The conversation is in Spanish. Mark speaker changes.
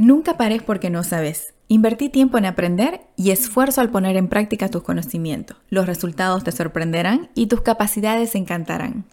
Speaker 1: Nunca pares porque no sabes. Invertí tiempo en aprender y esfuerzo al poner en práctica tus conocimientos. Los resultados te sorprenderán y tus capacidades encantarán.